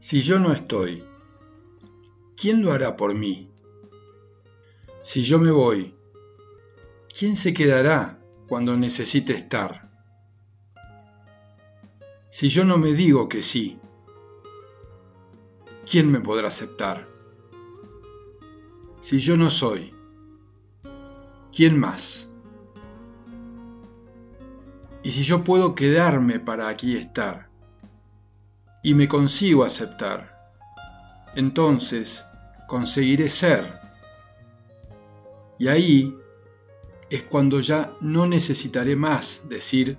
Si yo no estoy, ¿quién lo hará por mí? Si yo me voy, ¿quién se quedará cuando necesite estar? Si yo no me digo que sí, ¿quién me podrá aceptar? Si yo no soy, ¿quién más? Y si yo puedo quedarme para aquí estar, y me consigo aceptar, entonces conseguiré ser. Y ahí es cuando ya no necesitaré más decir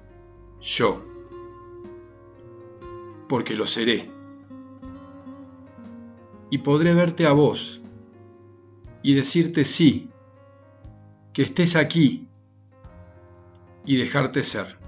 yo, porque lo seré. Y podré verte a vos y decirte sí, que estés aquí y dejarte ser.